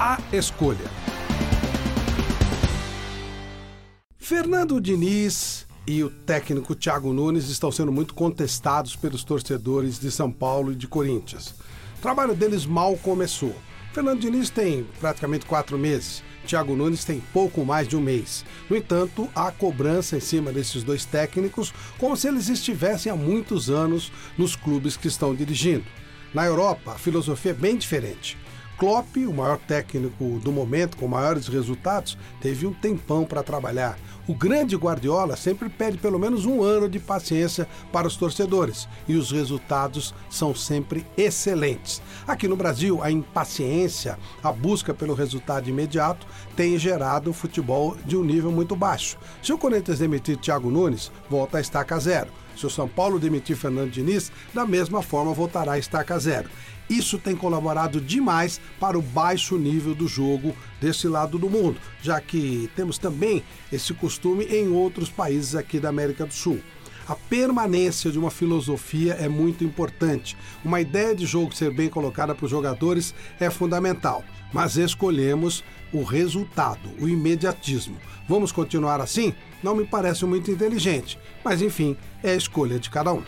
A Escolha. Fernando Diniz e o técnico Thiago Nunes estão sendo muito contestados pelos torcedores de São Paulo e de Corinthians. O trabalho deles mal começou. Fernando Diniz tem praticamente quatro meses. Thiago Nunes tem pouco mais de um mês. No entanto, há cobrança em cima desses dois técnicos, como se eles estivessem há muitos anos nos clubes que estão dirigindo. Na Europa, a filosofia é bem diferente. Klopp, o maior técnico do momento, com maiores resultados, teve um tempão para trabalhar. O grande Guardiola sempre pede pelo menos um ano de paciência para os torcedores e os resultados são sempre excelentes. Aqui no Brasil, a impaciência, a busca pelo resultado imediato tem gerado futebol de um nível muito baixo. Se o Corinthians demitir Thiago Nunes, volta a estaca zero. Se o São Paulo demitir Fernando Diniz, da mesma forma voltará a estaca zero. Isso tem colaborado demais para o baixo nível do jogo desse lado do mundo, já que temos também esse costume em outros países aqui da América do Sul. A permanência de uma filosofia é muito importante. Uma ideia de jogo ser bem colocada para os jogadores é fundamental, mas escolhemos o resultado, o imediatismo. Vamos continuar assim? Não me parece muito inteligente, mas enfim, é a escolha de cada um.